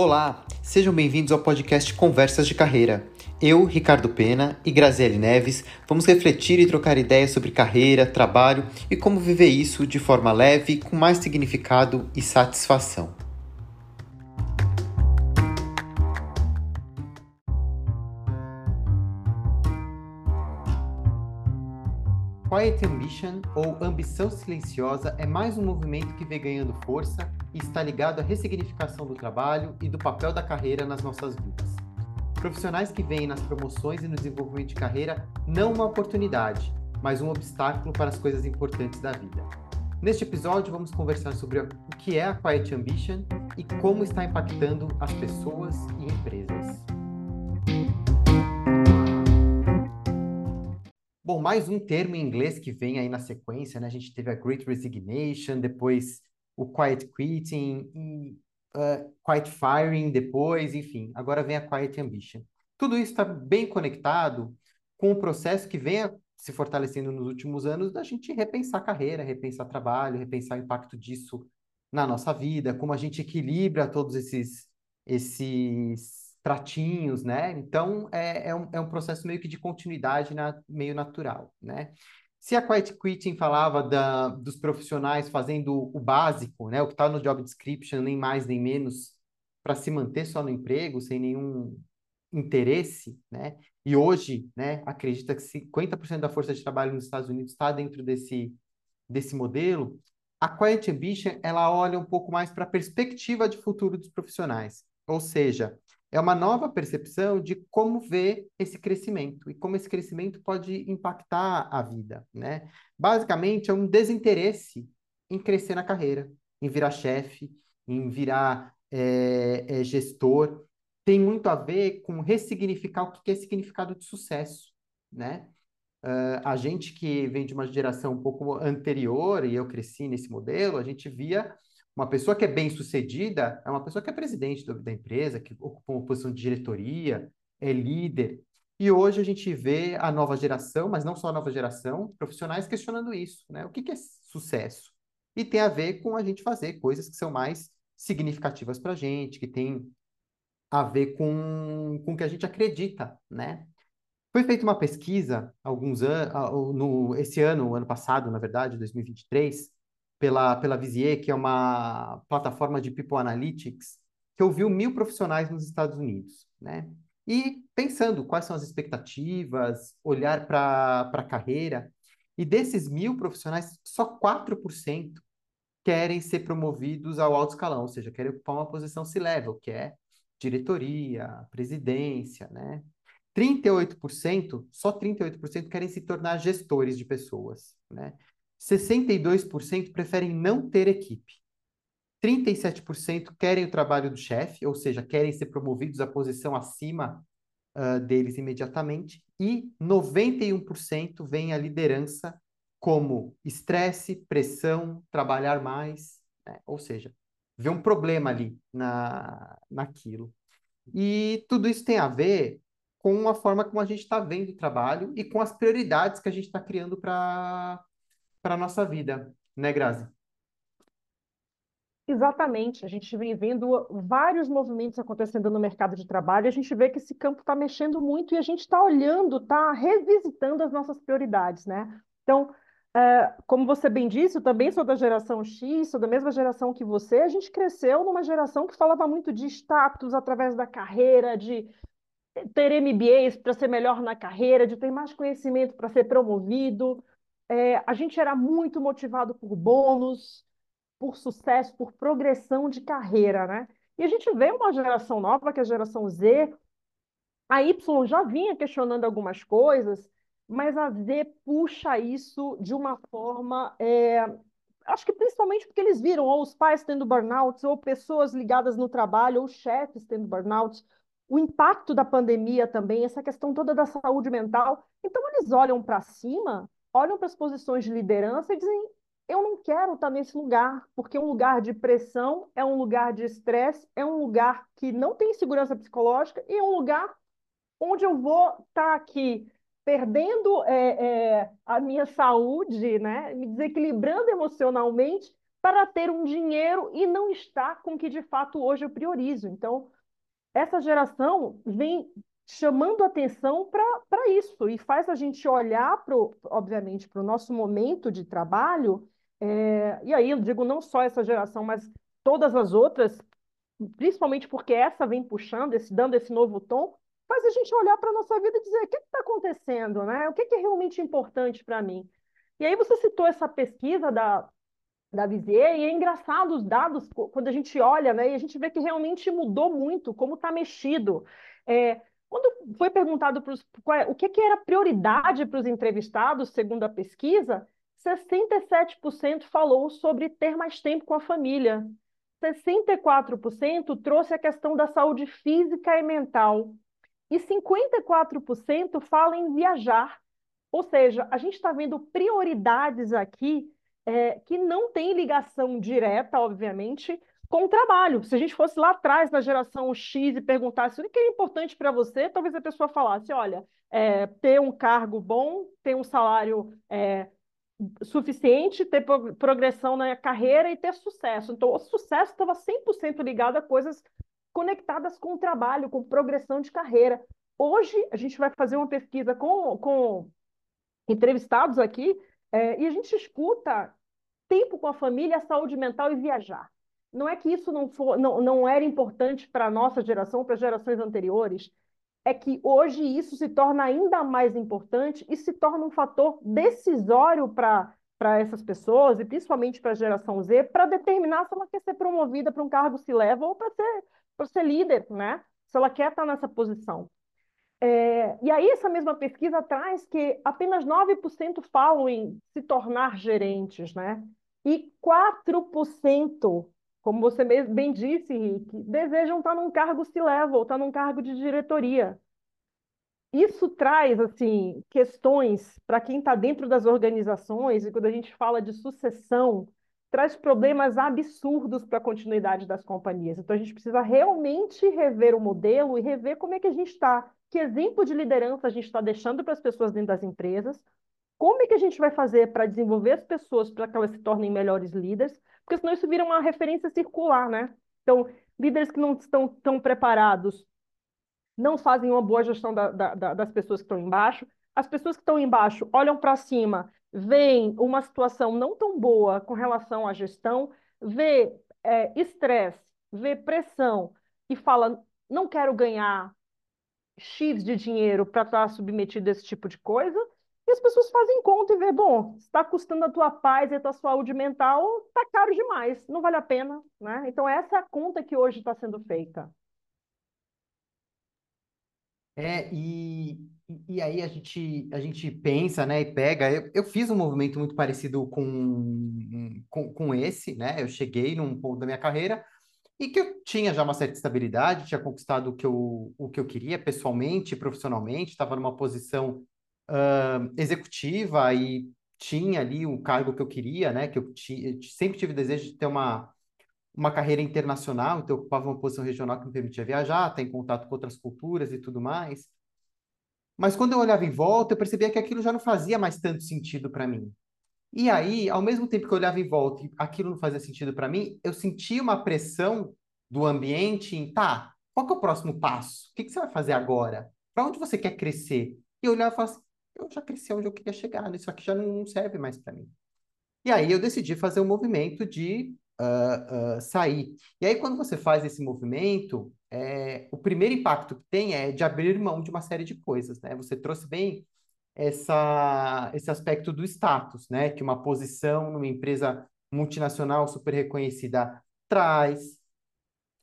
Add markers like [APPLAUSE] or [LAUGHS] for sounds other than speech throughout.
Olá, sejam bem-vindos ao podcast Conversas de Carreira. Eu, Ricardo Pena e Graziele Neves vamos refletir e trocar ideias sobre carreira, trabalho e como viver isso de forma leve, com mais significado e satisfação. Quiet Ambition, ou ambição silenciosa, é mais um movimento que vem ganhando força e está ligado à ressignificação do trabalho e do papel da carreira nas nossas vidas. Profissionais que veem nas promoções e no desenvolvimento de carreira não uma oportunidade, mas um obstáculo para as coisas importantes da vida. Neste episódio, vamos conversar sobre o que é a Quiet Ambition e como está impactando as pessoas e empresas. Bom, mais um termo em inglês que vem aí na sequência, né? A gente teve a Great Resignation, depois o Quiet Quitting, e, uh, Quiet Firing depois, enfim. Agora vem a Quiet Ambition. Tudo isso está bem conectado com o processo que vem se fortalecendo nos últimos anos da gente repensar carreira, repensar trabalho, repensar o impacto disso na nossa vida, como a gente equilibra todos esses, esses pratinhos, né? Então, é, é, um, é um processo meio que de continuidade na, meio natural, né? Se a Quiet Quitting falava da, dos profissionais fazendo o básico, né, o que está no job description, nem mais nem menos, para se manter só no emprego, sem nenhum interesse, né? E hoje, né, acredita que 50% da força de trabalho nos Estados Unidos está dentro desse, desse modelo. A Quiet Ambition, ela olha um pouco mais para a perspectiva de futuro dos profissionais. Ou seja, é uma nova percepção de como ver esse crescimento e como esse crescimento pode impactar a vida, né? Basicamente, é um desinteresse em crescer na carreira, em virar chefe, em virar é, é, gestor. Tem muito a ver com ressignificar o que é significado de sucesso, né? Uh, a gente que vem de uma geração um pouco anterior, e eu cresci nesse modelo, a gente via uma pessoa que é bem sucedida é uma pessoa que é presidente da empresa, que ocupa uma posição de diretoria, é líder. E hoje a gente vê a nova geração, mas não só a nova geração, profissionais questionando isso, né? O que, que é sucesso? E tem a ver com a gente fazer coisas que são mais significativas para a gente, que tem a ver com, com o que a gente acredita, né? Foi feita uma pesquisa alguns anos, no esse ano, ano passado, na verdade, 2023, pela, pela Vizier, que é uma plataforma de People Analytics, que ouviu mil profissionais nos Estados Unidos, né? E pensando quais são as expectativas, olhar para a carreira, e desses mil profissionais, só 4% querem ser promovidos ao alto escalão, ou seja, querem ocupar uma posição C-level, que é diretoria, presidência, né? 38%, só 38% querem se tornar gestores de pessoas, né? 62% preferem não ter equipe. 37% querem o trabalho do chefe, ou seja, querem ser promovidos à posição acima uh, deles imediatamente. E 91% veem a liderança como estresse, pressão, trabalhar mais, né? ou seja, vê um problema ali na, naquilo. E tudo isso tem a ver com a forma como a gente está vendo o trabalho e com as prioridades que a gente está criando para para a nossa vida, né, Grazi? Exatamente. A gente vem vendo vários movimentos acontecendo no mercado de trabalho, a gente vê que esse campo está mexendo muito e a gente está olhando, está revisitando as nossas prioridades, né? Então, é, como você bem disse, eu também sou da geração X, sou da mesma geração que você. A gente cresceu numa geração que falava muito de status através da carreira, de ter MBAs para ser melhor na carreira, de ter mais conhecimento para ser promovido é, a gente era muito motivado por bônus, por sucesso, por progressão de carreira, né? E a gente vê uma geração nova, que é a geração Z. A Y já vinha questionando algumas coisas, mas a Z puxa isso de uma forma. É, acho que principalmente porque eles viram ou os pais tendo burnouts, ou pessoas ligadas no trabalho, ou chefes tendo burnouts, o impacto da pandemia também, essa questão toda da saúde mental. Então, eles olham para cima olham para as posições de liderança e dizem: eu não quero estar nesse lugar, porque é um lugar de pressão, é um lugar de estresse, é um lugar que não tem segurança psicológica e é um lugar onde eu vou estar aqui perdendo é, é, a minha saúde, né? me desequilibrando emocionalmente para ter um dinheiro e não está com o que de fato hoje eu priorizo. Então, essa geração vem chamando atenção para isso e faz a gente olhar, pro, obviamente, para o nosso momento de trabalho. É, e aí eu digo não só essa geração, mas todas as outras, principalmente porque essa vem puxando, esse, dando esse novo tom, faz a gente olhar para a nossa vida e dizer o que está acontecendo, né? O que, que é realmente importante para mim? E aí você citou essa pesquisa da, da Vizier, e é engraçado os dados, quando a gente olha, né, e a gente vê que realmente mudou muito, como está mexido. É, quando foi perguntado pros, qual, é, o que, que era prioridade para os entrevistados, segundo a pesquisa, 67% falou sobre ter mais tempo com a família. 64% trouxe a questão da saúde física e mental. E 54% fala em viajar. Ou seja, a gente está vendo prioridades aqui é, que não tem ligação direta, obviamente, com o trabalho. Se a gente fosse lá atrás, na geração X, e perguntasse o que é importante para você, talvez a pessoa falasse: olha, é, ter um cargo bom, ter um salário é, suficiente, ter progressão na carreira e ter sucesso. Então, o sucesso estava 100% ligado a coisas conectadas com o trabalho, com progressão de carreira. Hoje, a gente vai fazer uma pesquisa com, com entrevistados aqui é, e a gente escuta tempo com a família, saúde mental e viajar. Não é que isso não, for, não, não era importante para a nossa geração, para gerações anteriores, é que hoje isso se torna ainda mais importante e se torna um fator decisório para essas pessoas, e principalmente para a geração Z, para determinar se ela quer ser promovida para um cargo se leva ou para ser, ser líder, né? Se ela quer estar nessa posição. É, e aí, essa mesma pesquisa traz que apenas 9% falam em se tornar gerentes, né? E 4%, como você bem disse, Henrique, desejam estar num cargo C-level, estar num cargo de diretoria. Isso traz, assim, questões para quem está dentro das organizações, e quando a gente fala de sucessão, traz problemas absurdos para a continuidade das companhias. Então, a gente precisa realmente rever o modelo e rever como é que a gente está, que exemplo de liderança a gente está deixando para as pessoas dentro das empresas, como é que a gente vai fazer para desenvolver as pessoas para que elas se tornem melhores líderes, porque senão isso vira uma referência circular, né? Então, líderes que não estão tão preparados não fazem uma boa gestão da, da, das pessoas que estão embaixo, as pessoas que estão embaixo olham para cima vê uma situação não tão boa com relação à gestão, vê é, estresse, vê pressão e fala: não quero ganhar X de dinheiro para estar submetido a esse tipo de coisa. E as pessoas fazem conta e vê, bom, está custando a tua paz e a tua saúde mental, está caro demais, não vale a pena, né? Então essa é a conta que hoje está sendo feita. É, e e, aí a gente, a gente pensa, né, e pega. Eu, eu fiz um movimento muito parecido com, com, com esse, né? Eu cheguei num ponto da minha carreira e que eu tinha já uma certa estabilidade, tinha conquistado o que eu, o que eu queria pessoalmente, profissionalmente, estava numa posição uh, executiva e tinha ali o cargo que eu queria, né? Que eu, sempre tive desejo de ter uma, uma carreira internacional, então eu ocupava uma posição regional que me permitia viajar, ter contato com outras culturas e tudo mais. Mas quando eu olhava em volta, eu percebia que aquilo já não fazia mais tanto sentido para mim. E aí, ao mesmo tempo que eu olhava em volta e aquilo não fazia sentido para mim, eu sentia uma pressão do ambiente em, tá, qual que é o próximo passo? O que, que você vai fazer agora? Para onde você quer crescer? E eu olhava e falava assim, eu já cresci onde eu queria chegar, isso aqui já não serve mais para mim. E aí eu decidi fazer um movimento de uh, uh, sair. E aí, quando você faz esse movimento, é, o primeiro impacto que tem é de abrir mão de uma série de coisas, né? Você trouxe bem essa, esse aspecto do status, né? Que uma posição numa empresa multinacional super reconhecida traz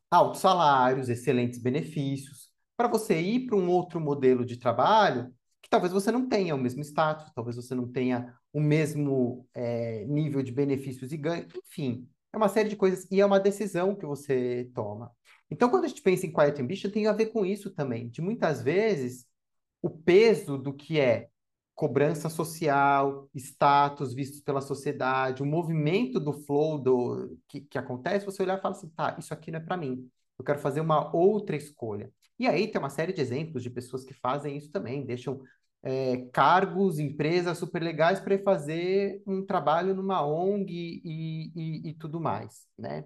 altos salários, excelentes benefícios. Para você ir para um outro modelo de trabalho, que talvez você não tenha o mesmo status, talvez você não tenha o mesmo é, nível de benefícios e ganhos, enfim, é uma série de coisas e é uma decisão que você toma. Então, quando a gente pensa em Quiet Ambition, tem a ver com isso também, de muitas vezes o peso do que é cobrança social, status vistos pela sociedade, o movimento do flow do, que, que acontece, você olhar e fala assim, tá, isso aqui não é para mim, eu quero fazer uma outra escolha. E aí tem uma série de exemplos de pessoas que fazem isso também, deixam é, cargos, empresas super legais para fazer um trabalho numa ONG e, e, e tudo mais, né?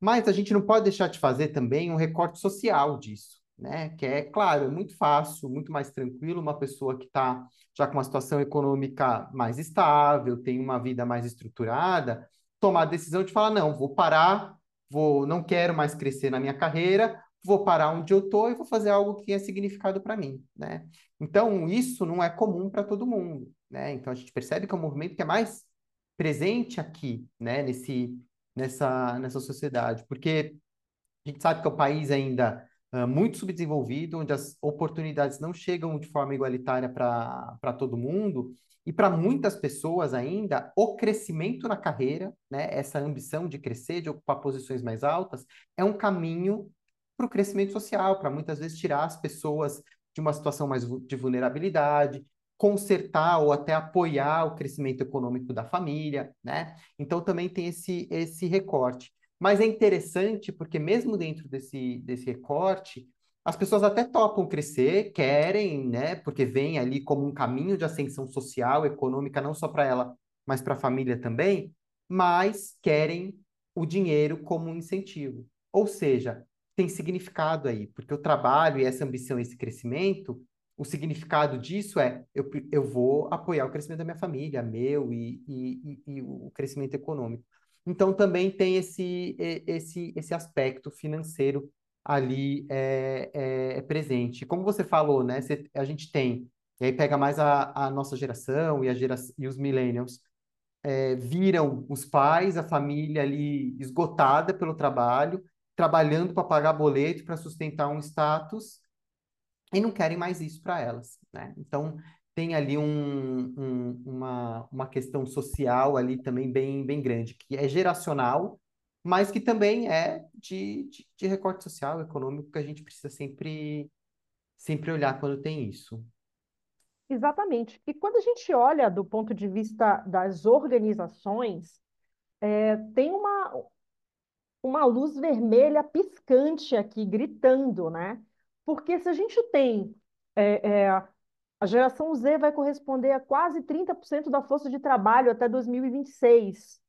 Mas a gente não pode deixar de fazer também um recorte social disso, né? Que é, claro, é muito fácil, muito mais tranquilo uma pessoa que está já com uma situação econômica mais estável, tem uma vida mais estruturada, tomar a decisão de falar, não, vou parar, vou, não quero mais crescer na minha carreira, vou parar onde eu estou e vou fazer algo que tenha significado para mim, né? Então, isso não é comum para todo mundo, né? Então, a gente percebe que é um movimento que é mais presente aqui, né? Nesse, nessa, nessa sociedade, porque a gente sabe que é um país ainda muito subdesenvolvido, onde as oportunidades não chegam de forma igualitária para todo mundo, e para muitas pessoas ainda, o crescimento na carreira, né, essa ambição de crescer, de ocupar posições mais altas, é um caminho para o crescimento social, para muitas vezes tirar as pessoas de uma situação mais de vulnerabilidade, consertar ou até apoiar o crescimento econômico da família, né? Então também tem esse, esse recorte. Mas é interessante porque mesmo dentro desse, desse recorte, as pessoas até topam crescer, querem, né? Porque vem ali como um caminho de ascensão social, econômica, não só para ela, mas para a família também, mas querem o dinheiro como um incentivo. Ou seja, tem significado aí, porque o trabalho e essa ambição, esse crescimento, o significado disso é eu, eu vou apoiar o crescimento da minha família, meu e, e, e, e o crescimento econômico. Então também tem esse, esse, esse aspecto financeiro ali é, é, é presente. Como você falou, né? a gente tem, e aí pega mais a, a nossa geração e, a gera, e os millennials, é, viram os pais, a família ali esgotada pelo trabalho, trabalhando para pagar boleto, para sustentar um status, e não querem mais isso para elas, né? Então, tem ali um, um, uma, uma questão social ali também bem, bem grande, que é geracional, mas que também é de, de, de recorte social, econômico, que a gente precisa sempre, sempre olhar quando tem isso. Exatamente. E quando a gente olha do ponto de vista das organizações, é, tem uma, uma luz vermelha piscante aqui, gritando, né? Porque se a gente tem. É, é, a geração Z vai corresponder a quase 30% da força de trabalho até 2026.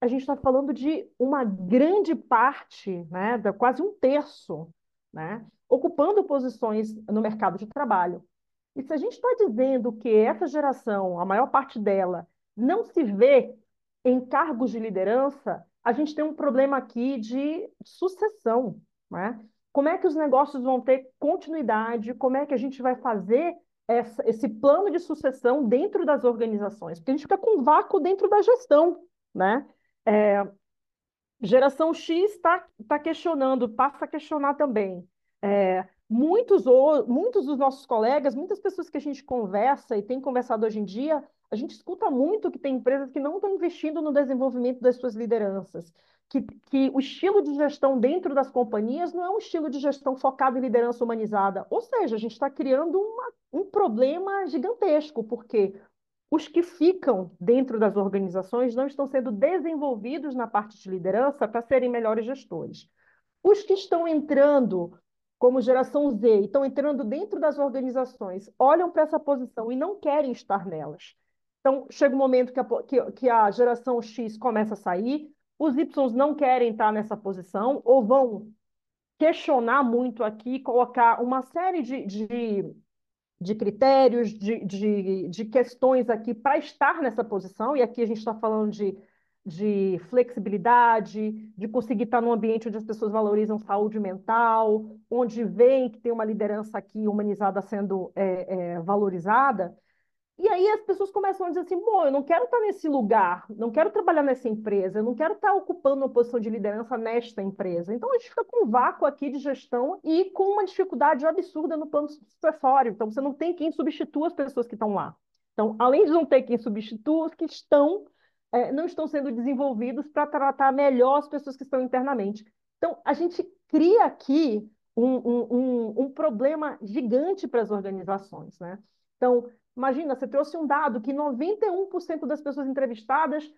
A gente está falando de uma grande parte, né, de quase um terço, né, ocupando posições no mercado de trabalho. E se a gente está dizendo que essa geração, a maior parte dela, não se vê em cargos de liderança, a gente tem um problema aqui de sucessão, né? Como é que os negócios vão ter continuidade? Como é que a gente vai fazer essa, esse plano de sucessão dentro das organizações? Porque a gente fica com um vácuo dentro da gestão, né? É, geração X está tá questionando, passa a questionar também. É, muitos, muitos dos nossos colegas, muitas pessoas que a gente conversa e tem conversado hoje em dia, a gente escuta muito que tem empresas que não estão investindo no desenvolvimento das suas lideranças, que, que o estilo de gestão dentro das companhias não é um estilo de gestão focado em liderança humanizada. Ou seja, a gente está criando uma, um problema gigantesco, porque os que ficam dentro das organizações não estão sendo desenvolvidos na parte de liderança para serem melhores gestores. Os que estão entrando como geração Z estão entrando dentro das organizações, olham para essa posição e não querem estar nelas. Então, chega um momento que a, que, que a geração X começa a sair, os Y não querem estar nessa posição, ou vão questionar muito aqui, colocar uma série de, de, de critérios, de, de, de questões aqui para estar nessa posição, e aqui a gente está falando de, de flexibilidade, de conseguir estar num ambiente onde as pessoas valorizam saúde mental, onde veem que tem uma liderança aqui humanizada sendo é, é, valorizada. E aí as pessoas começam a dizer assim: bom, eu não quero estar nesse lugar, não quero trabalhar nessa empresa, eu não quero estar ocupando uma posição de liderança nesta empresa. Então a gente fica com um vácuo aqui de gestão e com uma dificuldade absurda no plano sucessório. Então você não tem quem substitua as pessoas que estão lá. Então, além de não ter quem substitua, os que estão é, não estão sendo desenvolvidos para tratar melhor as pessoas que estão internamente. Então, a gente cria aqui um, um, um, um problema gigante para as organizações. Né? Então, Imagina, você trouxe um dado que 91% das pessoas entrevistadas,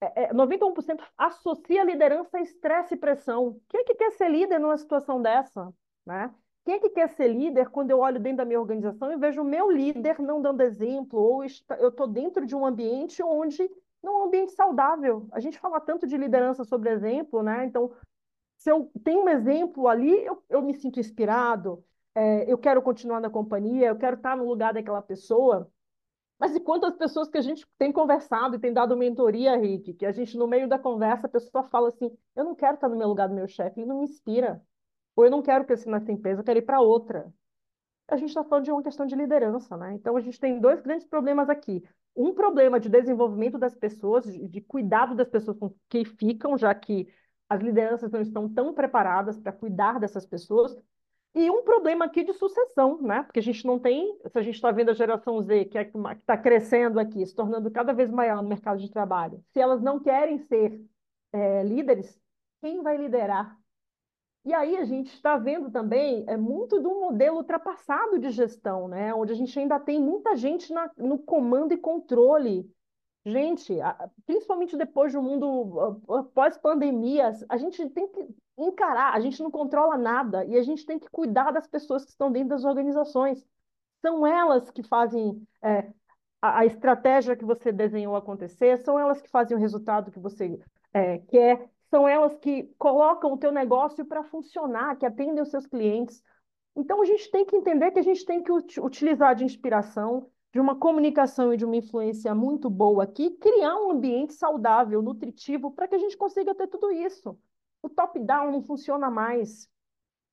é, é, 91% associa liderança a estresse e pressão. Quem é que quer ser líder numa situação dessa? Né? quem é que quer ser líder quando eu olho dentro da minha organização e vejo o meu líder não dando exemplo, ou eu estou dentro de um ambiente onde não é um ambiente saudável. A gente fala tanto de liderança sobre exemplo, né? Então, se eu tenho um exemplo ali, eu, eu me sinto inspirado, é, eu quero continuar na companhia, eu quero estar no lugar daquela pessoa. Mas e quantas pessoas que a gente tem conversado e tem dado mentoria, Rick, que a gente, no meio da conversa, a pessoa fala assim: eu não quero estar no meu lugar do meu chefe, ele não me inspira. Ou eu não quero crescer nessa empresa, eu quero ir para outra. A gente está falando de uma questão de liderança, né? Então a gente tem dois grandes problemas aqui. Um problema de desenvolvimento das pessoas, de cuidado das pessoas com que ficam, já que as lideranças não estão tão preparadas para cuidar dessas pessoas. E um problema aqui de sucessão, né? Porque a gente não tem, se a gente está vendo a geração Z, que é está crescendo aqui, se tornando cada vez maior no mercado de trabalho, se elas não querem ser é, líderes, quem vai liderar e aí a gente está vendo também é muito de um modelo ultrapassado de gestão, né? Onde a gente ainda tem muita gente na, no comando e controle. Gente, principalmente depois do mundo pós-pandemia, a gente tem que encarar, a gente não controla nada e a gente tem que cuidar das pessoas que estão dentro das organizações. São elas que fazem é, a, a, estratégia que você desenhou acontecer, são elas que fazem o resultado que você é, quer, são elas que colocam o teu negócio para funcionar, que atendem os seus clientes. Então, a gente tem que entender que a gente tem que utilizar de inspiração, de uma comunicação e de uma influência muito boa aqui, criar um ambiente saudável, nutritivo, para que a gente consiga ter tudo isso. O top-down não funciona mais.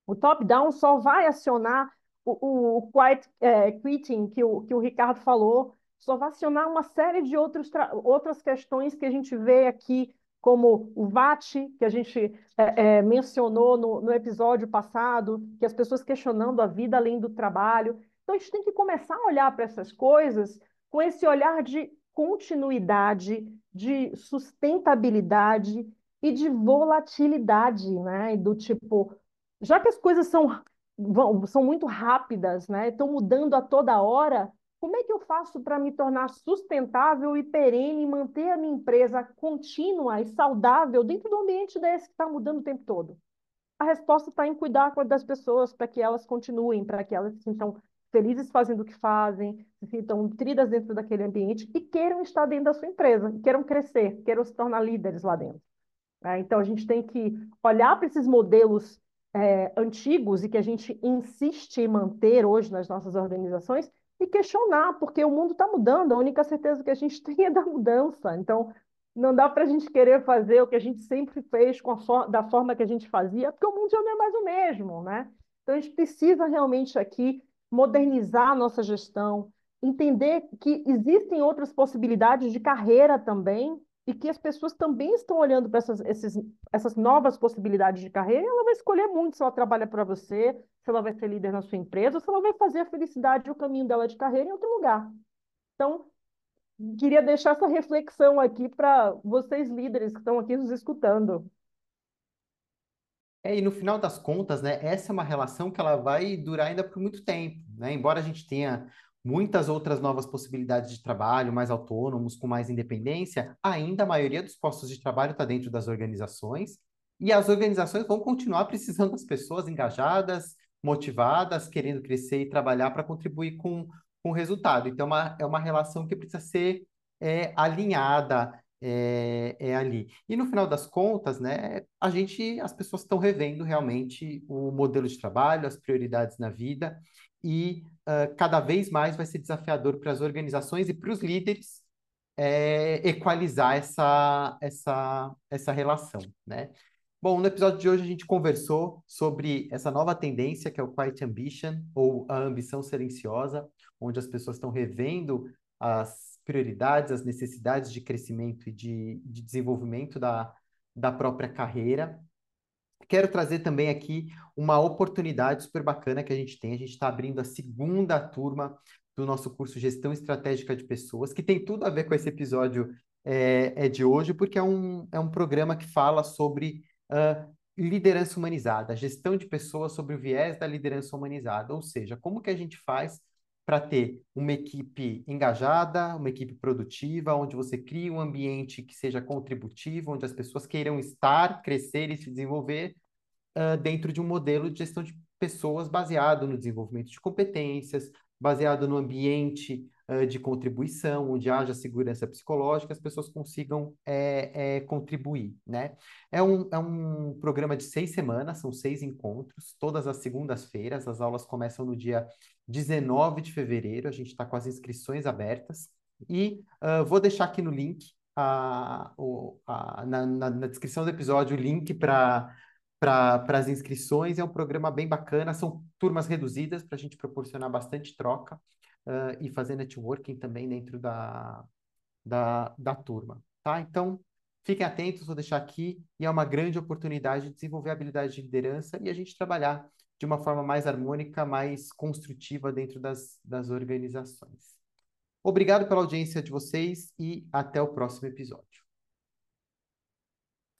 O top-down só vai acionar o, o, quiet é, quitting que o, que o Ricardo falou, só vai acionar uma série de outros outras questões que a gente vê aqui como o VAT, que a gente é, é, mencionou no, no episódio passado, que as pessoas questionando a vida além do trabalho. Então, a gente tem que começar a olhar para essas coisas com esse olhar de continuidade, de sustentabilidade e de volatilidade, né? Do tipo, já que as coisas são, vão, são muito rápidas, né? Estão mudando a toda hora, como é que eu faço para me tornar sustentável e perene, manter a minha empresa contínua e saudável dentro do ambiente desse que está mudando o tempo todo? A resposta está em cuidar das pessoas para que elas continuem, para que elas se sintam felizes fazendo o que fazem, se sintam nutridas dentro daquele ambiente e queiram estar dentro da sua empresa, queiram crescer, queiram se tornar líderes lá dentro. É, então, a gente tem que olhar para esses modelos é, antigos e que a gente insiste em manter hoje nas nossas organizações e questionar, porque o mundo está mudando, a única certeza que a gente [LAUGHS] tem é da mudança. Então, não dá para a gente querer fazer o que a gente sempre fez for da forma que a gente fazia, porque o mundo já não é mais o mesmo, né? Então, a gente precisa realmente aqui modernizar a nossa gestão, entender que existem outras possibilidades de carreira também, e que as pessoas também estão olhando para essas, esses, essas novas possibilidades de carreira, ela vai escolher muito se ela trabalha para você, se ela vai ser líder na sua empresa, ou se ela vai fazer a felicidade e o caminho dela de carreira em outro lugar. Então, queria deixar essa reflexão aqui para vocês líderes que estão aqui nos escutando. É, e no final das contas, né, essa é uma relação que ela vai durar ainda por muito tempo, né? Embora a gente tenha muitas outras novas possibilidades de trabalho, mais autônomos, com mais independência, ainda a maioria dos postos de trabalho está dentro das organizações, e as organizações vão continuar precisando das pessoas engajadas, motivadas, querendo crescer e trabalhar para contribuir com, com o resultado. Então, é uma, é uma relação que precisa ser é, alinhada é, é ali. E no final das contas, né, a gente, as pessoas estão revendo realmente o modelo de trabalho, as prioridades na vida, e uh, cada vez mais vai ser desafiador para as organizações e para os líderes é, equalizar essa, essa, essa relação, né? Bom, no episódio de hoje a gente conversou sobre essa nova tendência que é o Quiet Ambition, ou a ambição silenciosa, onde as pessoas estão revendo as prioridades, as necessidades de crescimento e de, de desenvolvimento da, da própria carreira Quero trazer também aqui uma oportunidade super bacana que a gente tem. A gente está abrindo a segunda turma do nosso curso Gestão Estratégica de Pessoas, que tem tudo a ver com esse episódio é, é de hoje, porque é um, é um programa que fala sobre uh, liderança humanizada, gestão de pessoas sobre o viés da liderança humanizada, ou seja, como que a gente faz para ter uma equipe engajada, uma equipe produtiva, onde você cria um ambiente que seja contributivo, onde as pessoas queiram estar, crescer e se desenvolver uh, dentro de um modelo de gestão de pessoas baseado no desenvolvimento de competências, baseado no ambiente de contribuição, onde haja segurança psicológica, as pessoas consigam é, é, contribuir, né? É um, é um programa de seis semanas, são seis encontros, todas as segundas-feiras, as aulas começam no dia 19 de fevereiro, a gente está com as inscrições abertas, e uh, vou deixar aqui no link, a, a, na, na, na descrição do episódio, o link para para as inscrições. É um programa bem bacana, são turmas reduzidas para a gente proporcionar bastante troca uh, e fazer networking também dentro da, da, da turma. Tá? Então, fiquem atentos, vou deixar aqui, e é uma grande oportunidade de desenvolver habilidade de liderança e a gente trabalhar de uma forma mais harmônica, mais construtiva dentro das, das organizações. Obrigado pela audiência de vocês e até o próximo episódio.